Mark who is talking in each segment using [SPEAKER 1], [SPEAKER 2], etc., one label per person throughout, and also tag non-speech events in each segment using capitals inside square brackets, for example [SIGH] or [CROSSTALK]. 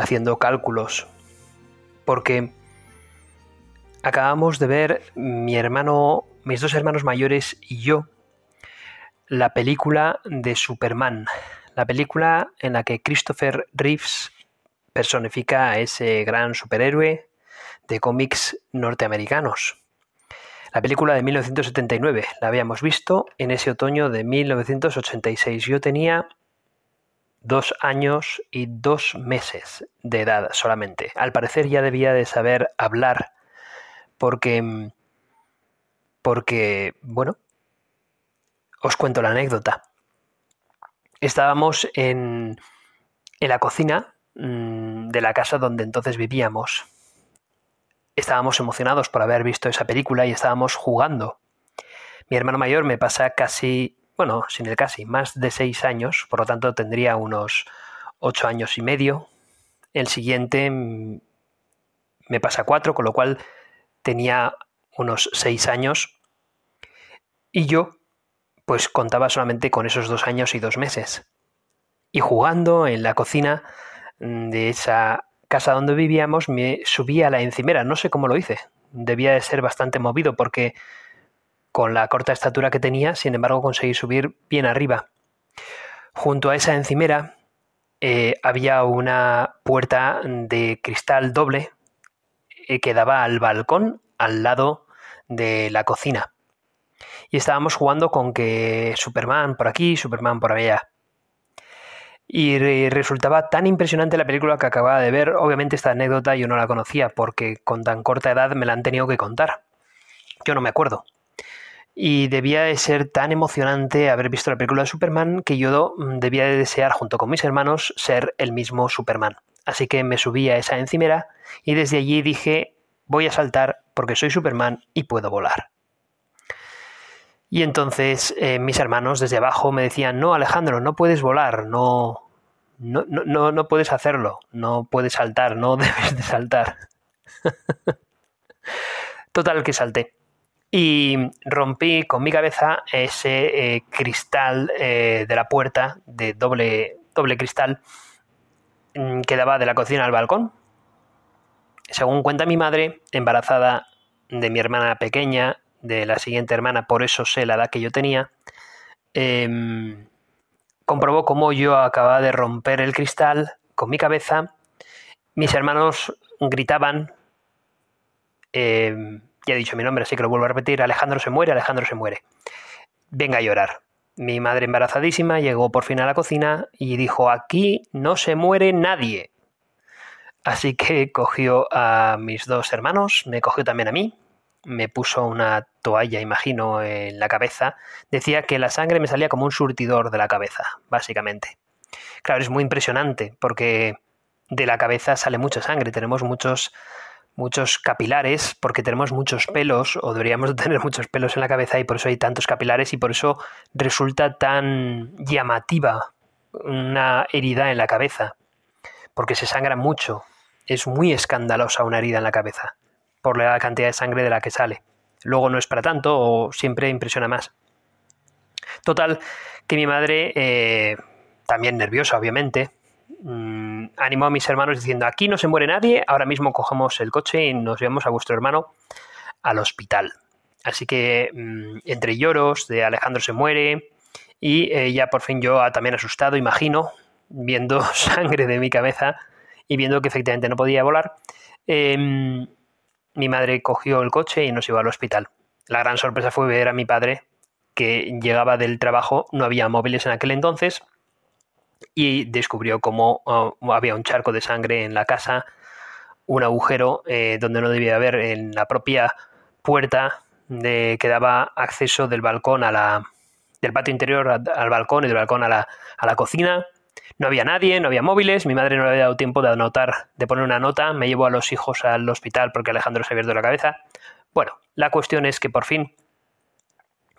[SPEAKER 1] haciendo cálculos, porque acabamos de ver mi hermano, mis dos hermanos mayores y yo, la película de Superman, la película en la que Christopher Reeves personifica a ese gran superhéroe de cómics norteamericanos. La película de 1979 la habíamos visto en ese otoño de 1986. Yo tenía dos años y dos meses de edad solamente. Al parecer ya debía de saber hablar porque, porque, bueno, os cuento la anécdota. Estábamos en, en la cocina mm, de la casa donde entonces vivíamos. Estábamos emocionados por haber visto esa película y estábamos jugando. Mi hermano mayor me pasa casi bueno, sin el casi, más de seis años, por lo tanto tendría unos ocho años y medio. El siguiente me pasa cuatro, con lo cual tenía unos seis años. Y yo, pues contaba solamente con esos dos años y dos meses. Y jugando en la cocina de esa casa donde vivíamos, me subí a la encimera. No sé cómo lo hice. Debía de ser bastante movido porque con la corta estatura que tenía, sin embargo conseguí subir bien arriba. Junto a esa encimera eh, había una puerta de cristal doble eh, que daba al balcón al lado de la cocina. Y estábamos jugando con que Superman por aquí, Superman por allá. Y resultaba tan impresionante la película que acababa de ver. Obviamente esta anécdota yo no la conocía porque con tan corta edad me la han tenido que contar. Yo no me acuerdo. Y debía de ser tan emocionante haber visto la película de Superman que yo mm, debía de desear, junto con mis hermanos, ser el mismo Superman. Así que me subí a esa encimera y desde allí dije, voy a saltar porque soy Superman y puedo volar. Y entonces eh, mis hermanos desde abajo me decían, no Alejandro, no puedes volar, no, no, no, no puedes hacerlo, no puedes saltar, no [LAUGHS] debes de saltar. [LAUGHS] Total que salté y rompí con mi cabeza ese eh, cristal eh, de la puerta de doble, doble cristal mm, que daba de la cocina al balcón. Según cuenta mi madre, embarazada de mi hermana pequeña, de la siguiente hermana, por eso sé la edad que yo tenía, em, comprobó cómo yo acababa de romper el cristal con mi cabeza. Mis hermanos gritaban. Em, he dicho mi nombre, así que lo vuelvo a repetir. Alejandro se muere, Alejandro se muere. Venga a llorar. Mi madre embarazadísima llegó por fin a la cocina y dijo, aquí no se muere nadie. Así que cogió a mis dos hermanos, me cogió también a mí, me puso una toalla, imagino, en la cabeza. Decía que la sangre me salía como un surtidor de la cabeza, básicamente. Claro, es muy impresionante porque de la cabeza sale mucha sangre, tenemos muchos muchos capilares porque tenemos muchos pelos o deberíamos [LAUGHS] tener muchos pelos en la cabeza y por eso hay tantos capilares y por eso resulta tan llamativa una herida en la cabeza porque se sangra mucho. Es muy escandalosa una herida en la cabeza por la cantidad de sangre de la que sale. Luego no es para tanto o siempre impresiona más. Total que mi madre eh, también nerviosa obviamente Mm, animó a mis hermanos diciendo, aquí no se muere nadie, ahora mismo cogemos el coche y nos llevamos a vuestro hermano al hospital. Así que mm, entre lloros de Alejandro se muere y eh, ya por fin yo también asustado, imagino, viendo [LAUGHS] sangre de mi cabeza y viendo que efectivamente no podía volar, em, mi madre cogió el coche y nos llevó al hospital. La gran sorpresa fue ver a mi padre que llegaba del trabajo, no había móviles en aquel entonces, y descubrió cómo ah, había un charco de sangre en la casa, un agujero eh, donde no debía haber en la propia puerta de, que daba acceso del balcón a la del patio interior al balcón y del balcón a la, a la cocina. No había nadie, no había móviles, mi madre no le había dado tiempo de anotar, de poner una nota, me llevo a los hijos al hospital porque Alejandro se había abierto la cabeza. Bueno, la cuestión es que por fin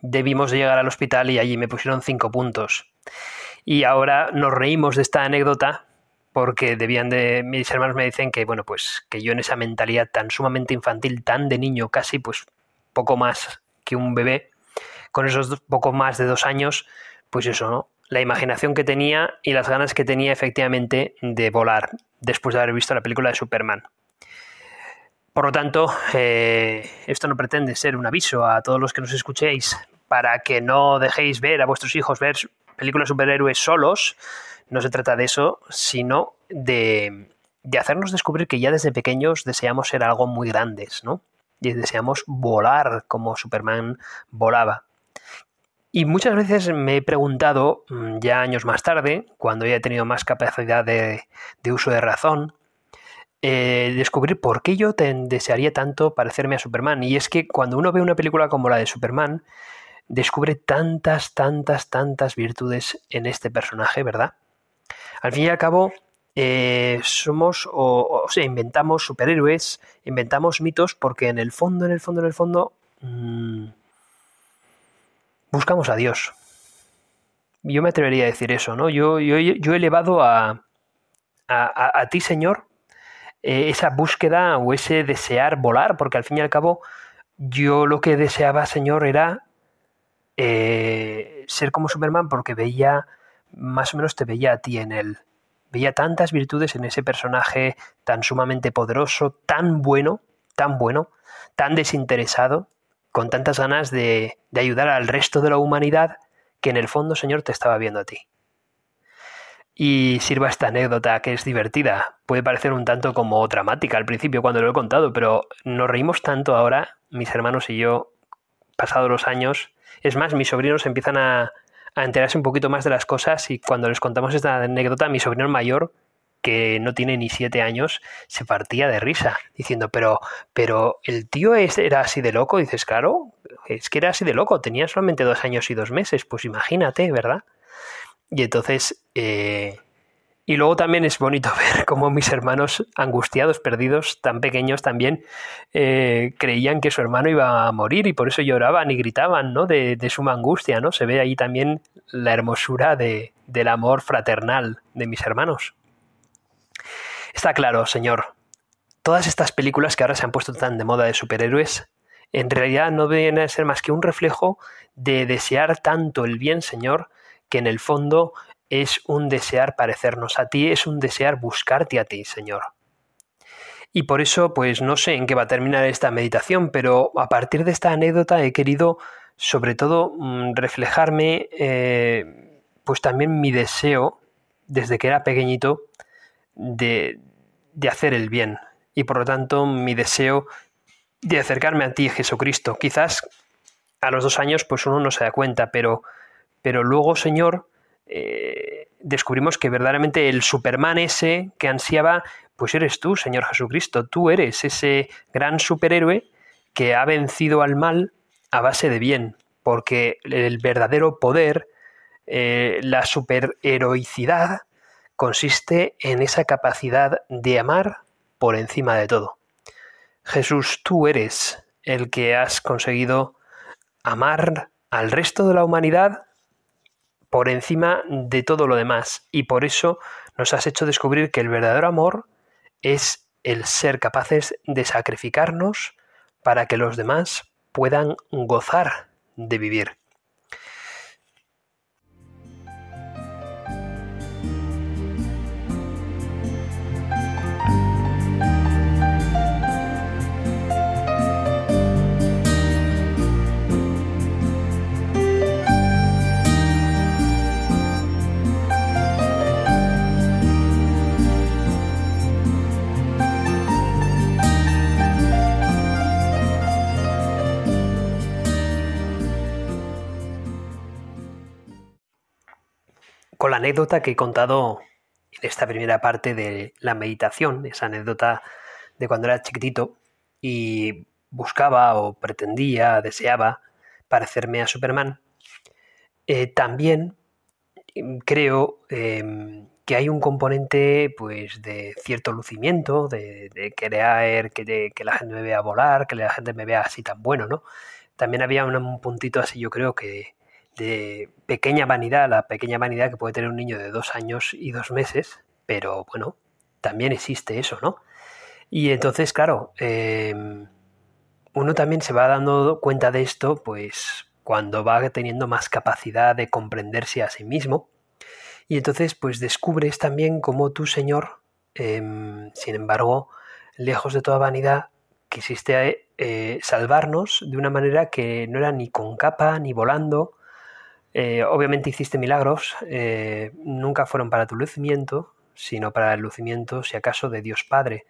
[SPEAKER 1] debimos llegar al hospital y allí me pusieron cinco puntos. Y ahora nos reímos de esta anécdota porque debían de mis hermanos me dicen que bueno pues que yo en esa mentalidad tan sumamente infantil tan de niño casi pues poco más que un bebé con esos poco más de dos años pues eso no la imaginación que tenía y las ganas que tenía efectivamente de volar después de haber visto la película de Superman. Por lo tanto, eh, esto no pretende ser un aviso a todos los que nos escuchéis para que no dejéis ver a vuestros hijos ver películas superhéroes solos. No se trata de eso, sino de, hacernos descubrir que ya desde pequeños deseamos ser algo muy grandes, ¿no? Y deseamos volar como Superman volaba. Y muchas veces me he preguntado, mm, ya años más tarde, cuando ya he tenido más capacidad de uso de razón, eh, descubrir por qué yo desearía tanto parecerme a Superman. Y es que cuando uno ve una película como la de Superman, descubre tantas, tantas, tantas virtudes en este personaje, ¿verdad? Al fin y al cabo, eh, somos o, sea, inventamos superhéroes, inventamos mitos porque en el fondo, en el fondo, en el fondo, mm, buscamos a Dios. Yo me atrevería a decir eso, ¿no? Yo, yo, yo he elevado a, a, a ti, Señor, eh, esa búsqueda o ese desear volar, porque al fin y al cabo yo lo que deseaba, Señor, era eh, ser como Superman porque veía, más o menos te veía a ti en él. Veía tantas virtudes en ese personaje tan sumamente poderoso, tan bueno, tan bueno, tan desinteresado, con tantas ganas de, de ayudar al resto de la humanidad, que en el fondo, Señor, te estaba viendo a ti. Y sirva esta anécdota que es divertida. Puede parecer un tanto como dramática al principio cuando lo he contado, pero nos reímos tanto ahora, mis hermanos y yo, pasados los años. Es más, mis sobrinos empiezan a, enterarse un poquito más de las cosas y cuando les contamos esta anécdota, mi sobrino mayor, que no tiene ni siete años, se partía de risa, diciendo, pero, pero el tío era así de loco. dices, claro, es que era así de loco, tenía solamente dos años y dos meses, pues imagínate, ¿verdad? Y entonces, eh, y luego también es bonito [LAUGHS] ver cómo mis hermanos angustiados, perdidos, tan pequeños también, eh, creían que su hermano iba a morir y por eso lloraban y gritaban, ¿no? De, de suma angustia, ¿no? Se ve ahí también la hermosura de, del amor fraternal de mis hermanos. Está claro, señor. Todas estas películas que ahora se han puesto tan de moda de superhéroes, en realidad no deben a ser más que un reflejo de desear tanto el bien, señor, que en el fondo es un desear parecernos a ti, es un desear buscarte a ti, Señor. Y por eso, pues no sé en qué va a terminar esta meditación, pero a partir de esta anécdota he querido, sobre todo, mm, reflejarme, eh, pues también mi deseo, desde que era pequeñito, de, de hacer el bien. Y por lo tanto, mi deseo de acercarme a ti, Jesucristo. Quizás a los dos años, pues uno no se da cuenta, pero pero luego, Señor, eh, descubrimos que verdaderamente el Superman ese que ansiaba, pues eres tú, Señor Jesucristo, tú eres ese gran superhéroe que ha vencido al mal a base de bien, porque el verdadero poder, eh, la superheroicidad, consiste en esa capacidad de amar por encima de todo. Jesús, tú eres el que has conseguido amar al resto de la humanidad por encima de todo lo demás y por eso nos has hecho descubrir que el verdadero amor es el ser capaces de sacrificarnos para que los demás puedan gozar de vivir. Con la anécdota que he contado en esta primera parte de la meditación, esa anécdota de cuando era chiquitito y buscaba o pretendía, deseaba parecerme a Superman, eh, también creo em, que hay un componente pues de cierto lucimiento, de, querer que, que, la gente me vea volar, que la gente me vea así tan bueno, ¿no? También había un, puntito así, yo creo que de pequeña vanidad, la pequeña vanidad que puede tener un niño de dos años y dos meses, pero bueno, también existe eso, ¿no? Y entonces, claro, em, uno también se va dando cuenta de esto, pues cuando va teniendo más capacidad de comprenderse a sí mismo. Y entonces, pues descubres también cómo tu Señor, em, sin embargo, lejos de toda vanidad, quisiste eh, salvarnos de una manera que no era ni con capa ni volando. Eh, obviamente hiciste milagros, eh, nunca fueron para tu lucimiento, sino para el lucimiento, si acaso, de Dios Padre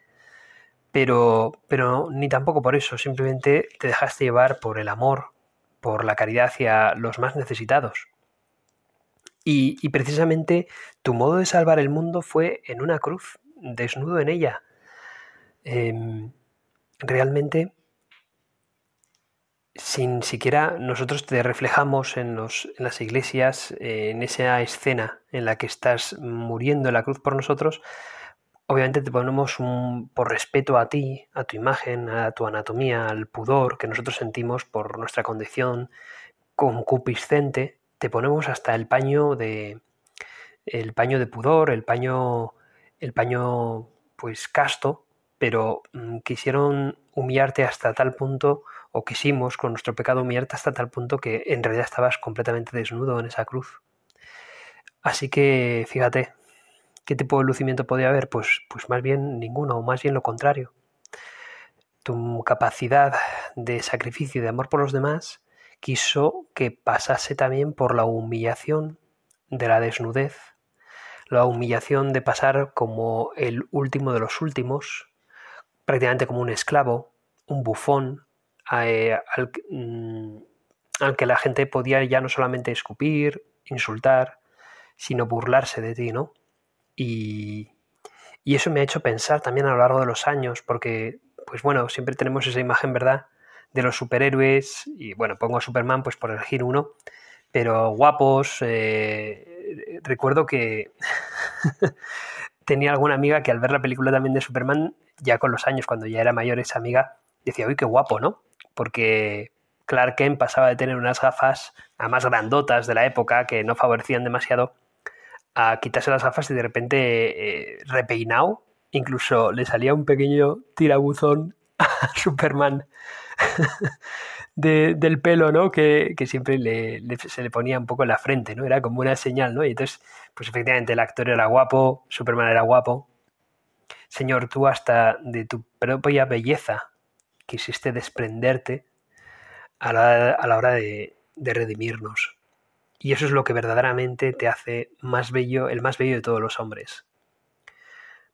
[SPEAKER 1] pero, pero ni tampoco por eso, simplemente te dejaste llevar por el amor, por la caridad hacia los más necesitados. Y, precisamente tu modo de salvar el mundo fue en una cruz, desnudo en ella. Em, realmente, sin siquiera nosotros te reflejamos en, los, en las iglesias, en esa escena en la que estás muriendo en la cruz por nosotros, obviamente te ponemos un, por respeto a ti, a tu imagen, a tu anatomía, al pudor que nosotros sentimos por nuestra condición concupiscente, te ponemos hasta el paño de el paño de pudor, el paño el paño pues casto, pero mm, quisieron humillarte hasta tal punto o quisimos con nuestro pecado humillarte hasta tal punto que en realidad estabas completamente desnudo en esa cruz. Así que fíjate, ¿Qué tipo de lucimiento podía haber? Pues, pues más bien ninguno, o más bien lo contrario. Tu capacidad de sacrificio y de amor por los demás quiso que pasase también por la humillación de la desnudez, la humillación de pasar como el último de los últimos, prácticamente como un esclavo, un bufón, eh, al, mm, al que la gente podía ya no solamente escupir, insultar, sino burlarse de ti, ¿no? Y, eso me ha hecho pensar también a lo largo de los años, porque, pues bueno, siempre tenemos esa imagen, ¿verdad?, de los superhéroes, y bueno, pongo a Superman pues por elegir uno, pero guapos. Eh, recuerdo que [LAUGHS] tenía alguna amiga que al ver la película también de Superman, ya con los años, cuando ya era mayor esa amiga, decía, uy, qué guapo, ¿no? Porque Clark Kent pasaba de tener unas gafas a más grandotas de la época que no favorecían demasiado a quitarse las gafas y de repente eh, repeinado, incluso le salía un pequeño tirabuzón [LAUGHS] a Superman [LAUGHS] del pelo, ¿no? Que, siempre se le ponía un poco en la frente, ¿no? Era como una señal, ¿no? Y entonces, pues efectivamente el actor era guapo, Superman era guapo. Señor, tú hasta de tu propia belleza quisiste desprenderte a la, hora de redimirnos. Y eso es lo que verdaderamente te hace más bello, el más bello de todos los hombres.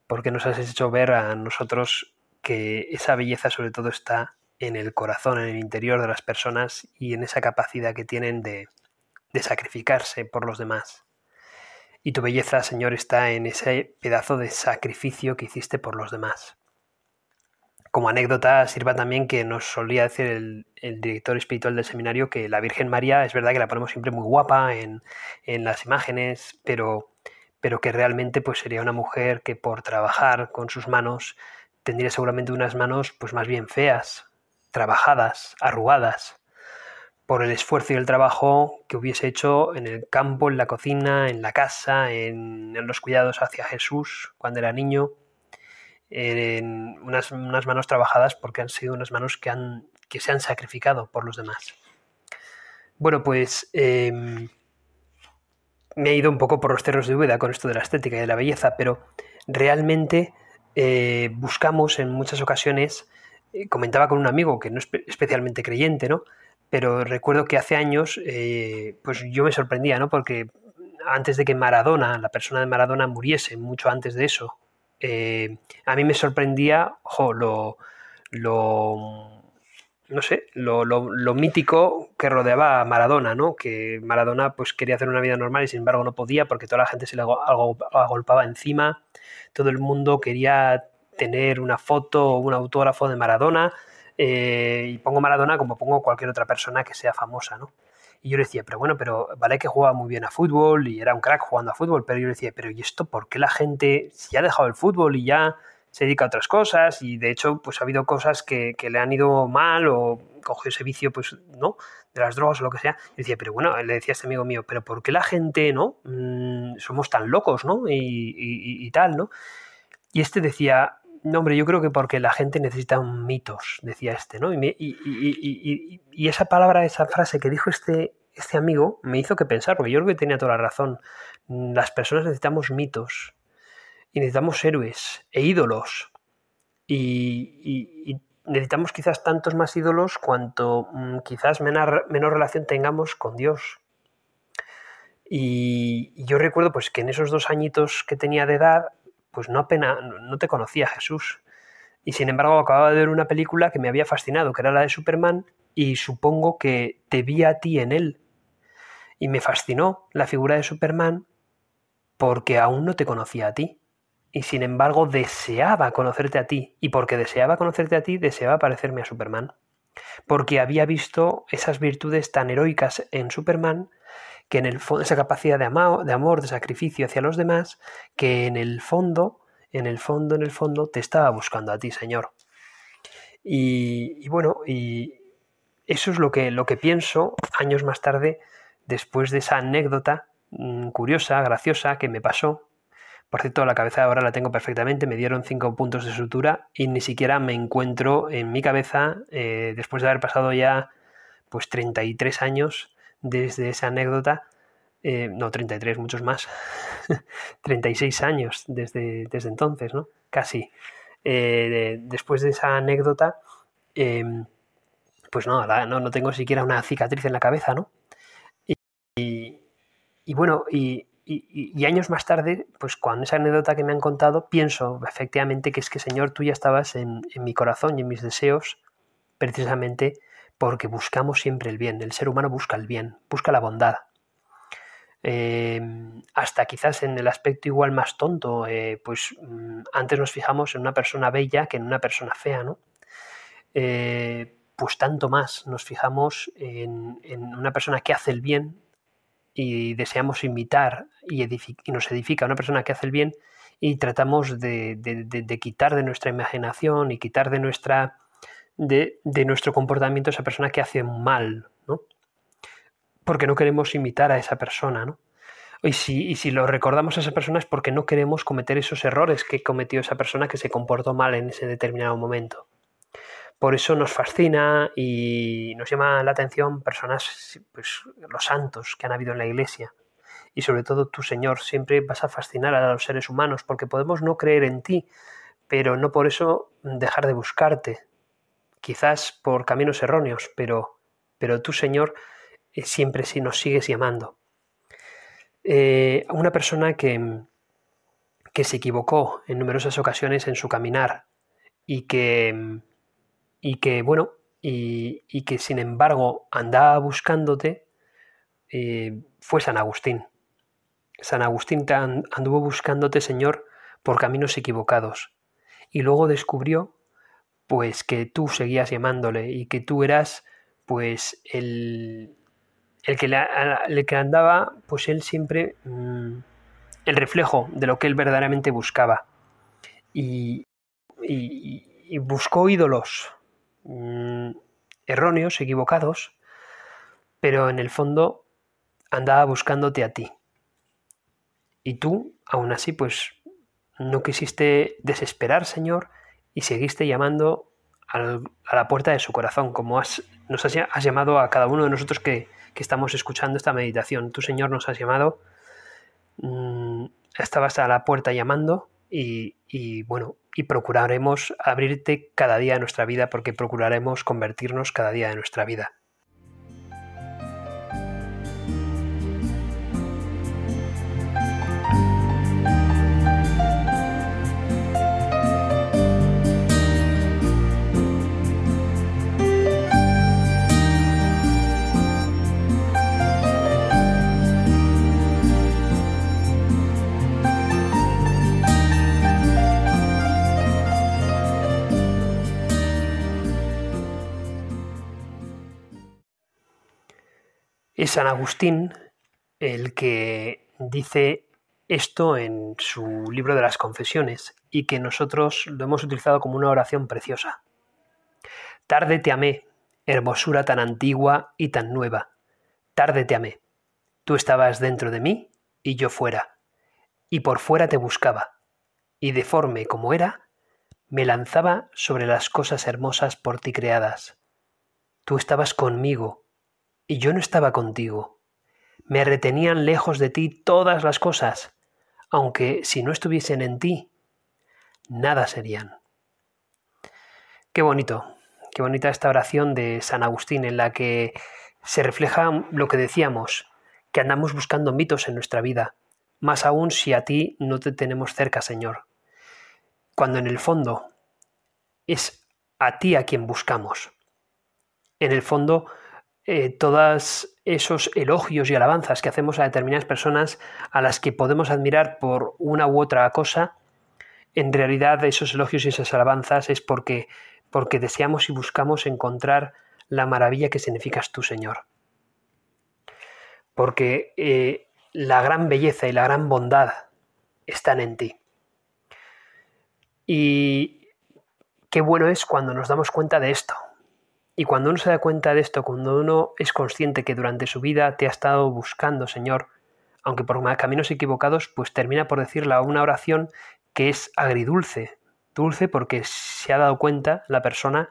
[SPEAKER 1] Porque nos has hecho ver a nosotros que esa belleza sobre todo está en el corazón, en el interior de las personas y en esa capacidad que tienen de, de sacrificarse por los demás. Y tu belleza, Señor, está en ese pedazo de sacrificio que hiciste por los demás como anécdota sirva también que nos solía decir el, director espiritual del seminario que la Virgen María es verdad que la ponemos siempre muy guapa en, las imágenes, pero, pero que realmente pues sería una mujer que por trabajar con sus manos tendría seguramente unas manos pues más bien feas, trabajadas, arrugadas, por el esfuerzo y el trabajo que hubiese hecho en el campo, en la cocina, en la casa, en los cuidados hacia Jesús cuando era niño en unas, manos trabajadas porque han sido unas manos que, han, que se han sacrificado por los demás. Bueno, pues em, me he ido un poco por los cerros de Úbeda con esto de la estética y de la belleza, pero realmente eh, buscamos en muchas ocasiones, eh, comentaba con un amigo que no es especialmente creyente, ¿no? Pero recuerdo que hace años, eh, pues yo me sorprendía, ¿no? Porque antes de que Maradona, la persona de Maradona, muriese, mucho antes de eso, eh, a mí me sorprendía lo, no sé, lo, mítico que rodeaba a Maradona, ¿no? Que Maradona pues quería hacer una vida normal y sin embargo no podía porque toda la gente se le agolpaba encima, todo el mundo quería tener una foto o un autógrafo de Maradona eh, y pongo Maradona como pongo cualquier otra persona que sea famosa, ¿no? Y yo le decía, pero bueno, pero vale que jugaba muy bien a fútbol y era un crack jugando a fútbol, pero yo le decía, pero ¿y esto por qué la gente, si ha dejado el fútbol y ya se dedica a otras cosas y de hecho pues ha habido cosas que, le han ido mal o cogió ese vicio pues no de las drogas o lo que sea y decía pero bueno le decía a este amigo mío pero por qué la gente no mm, somos tan locos no y, tal no y este decía no hombre yo creo que porque la gente necesita mitos decía este no y, esa palabra esa frase que dijo este este amigo me hizo que pensar porque yo creo que tenía toda la razón las personas necesitamos mitos y necesitamos héroes e ídolos. Y, necesitamos quizás tantos más ídolos cuanto mm, quizás menor, relación tengamos con Dios. Y, yo recuerdo pues que en esos dos añitos que tenía de edad, pues no apenas no te conocía Jesús. Y sin embargo acababa de ver una película que me había fascinado, que era la de Superman, y supongo que te vi a ti en él. Y me fascinó la figura de Superman porque aún no te conocía a ti y sin embargo deseaba conocerte a ti, y porque deseaba conocerte a ti, deseaba parecerme a Superman, porque había visto esas virtudes tan heroicas en Superman, que en el fondo, esa capacidad de, de amor, de sacrificio hacia los demás, que en el fondo, en el fondo, en el fondo, te estaba buscando a ti, Señor. Y, bueno, y eso es lo que, lo que pienso años más tarde, después de esa anécdota mm, curiosa, graciosa, que me pasó por cierto, la cabeza ahora la tengo perfectamente, me dieron cinco puntos de sutura y ni siquiera me encuentro en mi cabeza, eh, después de haber pasado ya pues 33 años desde esa anécdota, eh, no 33, muchos más, [LAUGHS] 36 años desde, desde entonces, ¿no? Casi. Eh, después de esa anécdota, em, pues no, no, no, tengo siquiera una cicatriz en la cabeza, ¿no? Y, y bueno, y, y, años más tarde, pues con esa anécdota que me han contado, pienso efectivamente que es que Señor, tú ya estabas en, mi corazón y en mis deseos, precisamente porque buscamos siempre el bien. El ser humano busca el bien, busca la bondad. Eh, hasta quizás en el aspecto igual más tonto, eh, pues mm, antes nos fijamos en una persona bella que en una persona fea, ¿no? Eh, pues tanto más nos fijamos en, una persona que hace el bien y deseamos imitar y, nos edifica una persona que hace el bien y tratamos de, quitar de nuestra imaginación y quitar de, nuestra, de, nuestro comportamiento esa persona que hace mal, ¿no? Porque no queremos imitar a esa persona, ¿no? Y si, y si lo recordamos a esa persona es porque no queremos cometer esos errores que cometió esa persona que se comportó mal en ese determinado momento. Por eso nos fascina y nos llama la atención personas, pues los santos que han habido en la iglesia. Y sobre todo tú, Señor, siempre vas a fascinar a los seres humanos porque podemos no creer en ti, pero no por eso dejar de buscarte. Quizás por caminos erróneos, pero, pero tú, Señor, eh, siempre nos sigues llamando. Eh, una persona que, que se equivocó en numerosas ocasiones en su caminar y que y que, bueno, y, que sin embargo andaba buscándote, eh, fue San Agustín. San Agustín anduvo buscándote, Señor, por caminos equivocados. Y luego descubrió, pues, que tú seguías llamándole y que tú eras, pues, el, el, que, que andaba, pues, él siempre, mm, el reflejo de lo que él verdaderamente buscaba. y, y buscó ídolos, Mm, erróneos, equivocados, pero en el fondo andaba buscándote a ti. Y tú, aún así, pues no quisiste desesperar, Señor, y seguiste llamando a la puerta de su corazón, como has, nos has, llamado a cada uno de nosotros que, estamos escuchando esta meditación. Tú, Señor, nos has llamado, mm, estabas a la puerta llamando y, y bueno, y procuraremos abrirte cada día de nuestra vida porque procuraremos convertirnos cada día de nuestra vida. San Agustín el que dice esto en su libro de las confesiones y que nosotros lo hemos utilizado como una oración preciosa. Tarde te amé, hermosura tan antigua y tan nueva. Tarde te amé. Tú estabas dentro de mí y yo fuera, y por fuera te buscaba, y deforme como era, me lanzaba sobre las cosas hermosas por ti creadas. Tú estabas conmigo, y yo no estaba contigo. Me retenían lejos de ti todas las cosas, aunque si no estuviesen en ti, nada serían. Qué bonito, qué bonita esta oración de San Agustín en la que se refleja lo que decíamos, que andamos buscando mitos en nuestra vida, más aún si a ti no te tenemos cerca, Señor. Cuando en el fondo es a ti a quien buscamos. En el fondo eh, todos esos elogios y alabanzas que hacemos a determinadas personas a las que podemos admirar por una u otra cosa, en realidad esos elogios y esas alabanzas es porque, porque deseamos y buscamos encontrar la maravilla que significas tú, Señor. Porque eh, la gran belleza y la gran bondad están en ti. Y qué bueno es cuando nos damos cuenta de esto, y cuando uno se da cuenta de esto, cuando uno es consciente que durante su vida te ha estado buscando, Señor, aunque por caminos equivocados, pues termina por decirle una oración que es agridulce. Dulce porque se ha dado cuenta la persona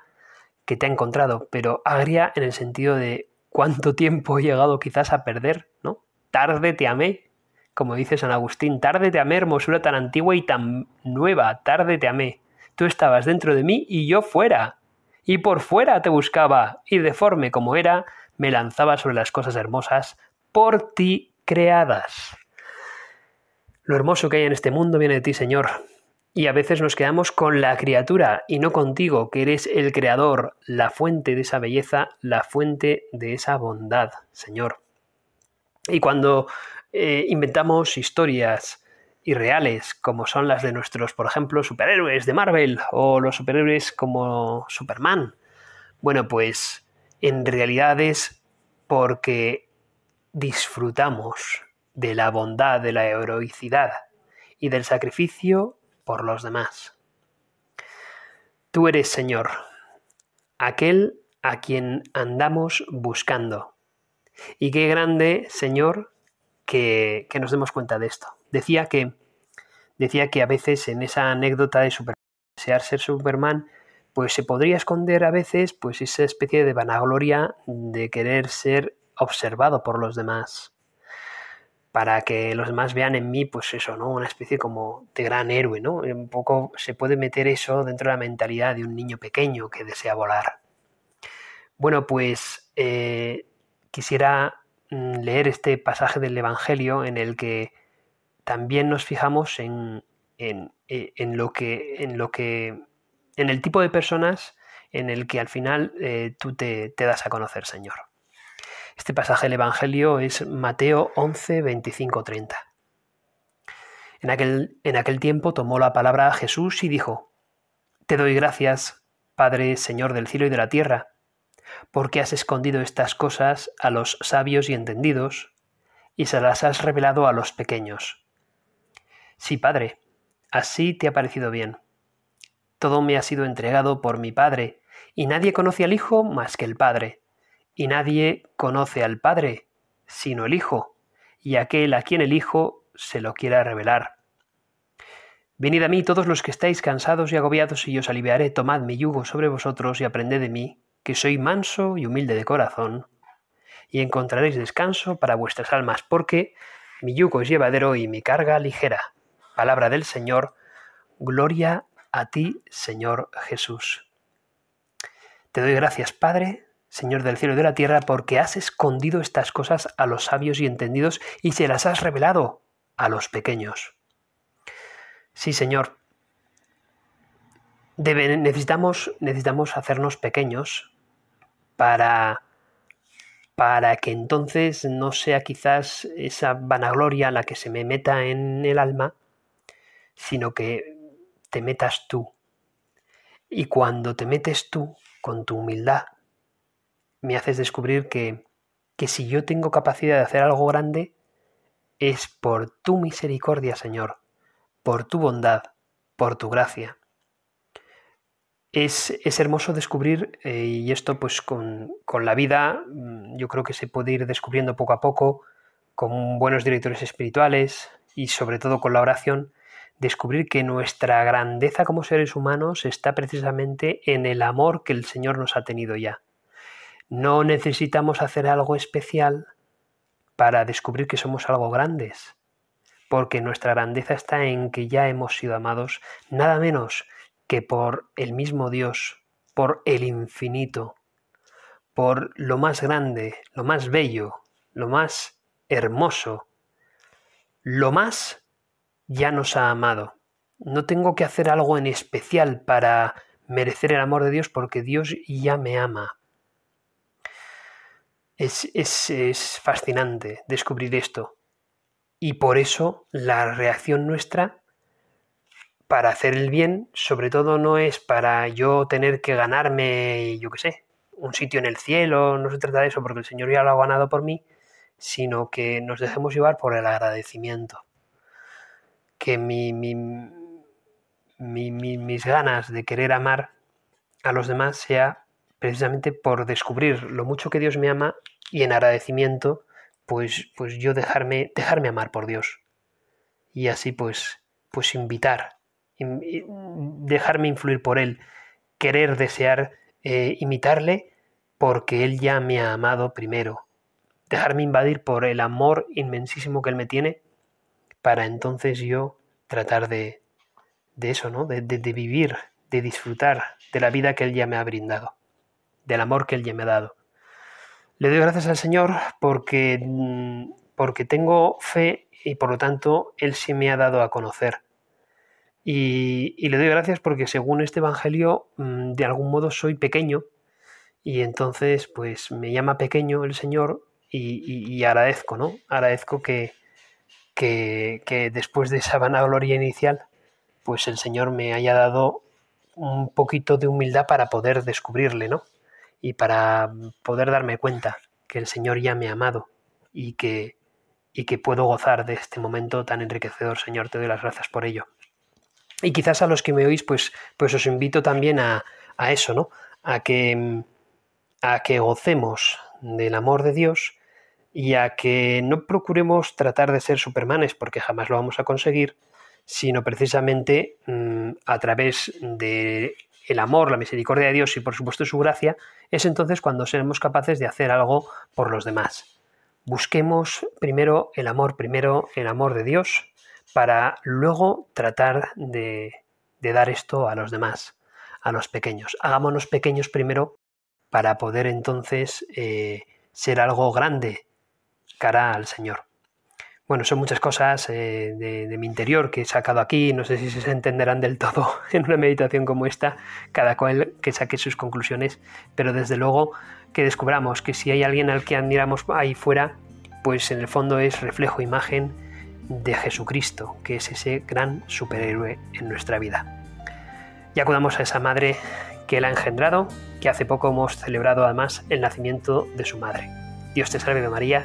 [SPEAKER 1] que te ha encontrado, pero agria en el sentido de cuánto tiempo he llegado quizás a perder, ¿no? Tarde te amé, como dice San Agustín, tarde te amé, hermosura tan antigua y tan nueva, tarde te amé. Tú estabas dentro de mí y yo fuera y por fuera te buscaba, y deforme como era, me lanzaba sobre las cosas hermosas por ti creadas. Lo hermoso que hay en este mundo viene de ti, Señor, y a veces nos quedamos con la criatura y no contigo, que eres el creador, la fuente de esa belleza, la fuente de esa bondad, Señor. Y cuando eh, inventamos historias irreales, como son las de nuestros, por ejemplo, superhéroes de Marvel o los superhéroes como Superman. Bueno, pues en realidad es porque disfrutamos de la bondad, de la heroicidad y del sacrificio por los demás. Tú eres, Señor, aquel a quien andamos buscando. Y qué grande, Señor, que, que nos demos cuenta de esto. Decía que, decía que a veces en esa anécdota de Superman, desear ser Superman, pues se podría esconder a veces pues esa especie de vanagloria de querer ser observado por los demás para que los demás vean en mí, pues eso, ¿no? Una especie como de gran héroe, ¿no? Un poco se puede meter eso dentro de la mentalidad de un niño pequeño que desea volar. Bueno, pues eh, quisiera mm, leer este pasaje del Evangelio en el que también nos fijamos en, en, eh, lo que, en lo que, en el tipo de personas en el que al final eh, tú te, das a conocer, Señor. Este pasaje del Evangelio es Mateo 11, 25, 30. En aquel, en aquel tiempo tomó la palabra Jesús y dijo, Te doy gracias, Padre, Señor del cielo y de la tierra, porque has escondido estas cosas a los sabios y entendidos, y se las has revelado a los pequeños. Sí, Padre, así te ha parecido bien. Todo me ha sido entregado por mi Padre, y nadie conoce al Hijo más que el Padre, y nadie conoce al Padre sino el Hijo, y aquel a quien el Hijo se lo quiera revelar. Venid a mí todos los que estáis cansados y agobiados, y yo os aliviaré. Tomad mi yugo sobre vosotros y aprended de mí, que soy manso y humilde de corazón, y encontraréis descanso para vuestras almas, porque mi yugo es llevadero y mi carga ligera. Palabra del Señor, gloria a ti, Señor Jesús. Te doy gracias, Padre, Señor del cielo y de la tierra, porque has escondido estas cosas a los sabios y entendidos y se las has revelado a los pequeños. Sí, Señor, necesitamos, necesitamos hacernos pequeños para para que entonces no sea quizás esa vanagloria la que se me meta en el alma, sino que te metas tú. Y cuando te metes tú con tu humildad, me haces descubrir que que si yo tengo capacidad de hacer algo grande, es por tu misericordia, Señor, por tu bondad, por tu gracia. Es, es hermoso descubrir, eh, y esto pues con, con la vida, mm, yo creo que se puede ir descubriendo poco a poco, con buenos directores espirituales y sobre todo con la oración, descubrir que nuestra grandeza como seres humanos está precisamente en el amor que el Señor nos ha tenido ya. No necesitamos hacer algo especial para descubrir que somos algo grandes, porque nuestra grandeza está en que ya hemos sido amados nada menos que por el mismo Dios, por el infinito, por lo más grande, lo más bello, lo más hermoso, lo más ya nos ha amado. No tengo que hacer algo en especial para merecer el amor de Dios porque Dios ya me ama. Es, es, fascinante descubrir esto. Y por eso la reacción nuestra para hacer el bien, sobre todo no es para yo tener que ganarme, yo qué sé, un sitio en el cielo, no se trata de eso porque el Señor ya lo ha ganado por mí, sino que nos dejemos llevar por el agradecimiento que mi, mis ganas de querer amar a los demás sea precisamente por descubrir lo mucho que Dios me ama y en agradecimiento, pues, pues yo dejarme, dejarme amar por Dios. Y así pues, pues invitar, dejarme influir por Él, querer, desear eh, imitarle porque Él ya me ha amado primero. Dejarme invadir por el amor inmensísimo que Él me tiene para entonces yo tratar de, de eso, ¿no? De, de, vivir, de disfrutar de la vida que Él ya me ha brindado, del amor que Él ya me ha dado. Le doy gracias al Señor porque, mm, porque tengo fe y por lo tanto Él sí me ha dado a conocer. Y, y le doy gracias porque según este Evangelio, mm, de algún modo soy pequeño y entonces pues me llama pequeño el Señor y, y, y agradezco, ¿no? Agradezco que, que, después de esa vanagloria inicial, pues el Señor me haya dado un poquito de humildad para poder descubrirle, ¿no? Y para poder darme cuenta que el Señor ya me ha amado y que, y que puedo gozar de este momento tan enriquecedor, Señor, te doy las gracias por ello. Y quizás a los que me oís, pues, pues os invito también a, a eso, ¿no? A que, a que gocemos del amor de Dios y a que no procuremos tratar de ser supermanes porque jamás lo vamos a conseguir, sino precisamente mm, a través de el amor, la misericordia de Dios y por supuesto su gracia, es entonces cuando seremos capaces de hacer algo por los demás. Busquemos primero el amor, primero el amor de Dios, para luego tratar de, de dar esto a los demás, a los pequeños. Hagámonos pequeños primero para poder entonces eh, ser algo grande cara al Señor. Bueno, son muchas cosas eh, de, mi interior que he sacado aquí, no sé si se entenderán del todo [LAUGHS] en una meditación como esta, cada cual que saque sus conclusiones, pero desde luego que descubramos que si hay alguien al que admiramos ahí fuera, pues en el fondo es reflejo, imagen de Jesucristo, que es ese gran superhéroe en nuestra vida. Y acudamos a esa madre que Él ha engendrado, que hace poco hemos celebrado además el nacimiento de su madre. Dios te salve María,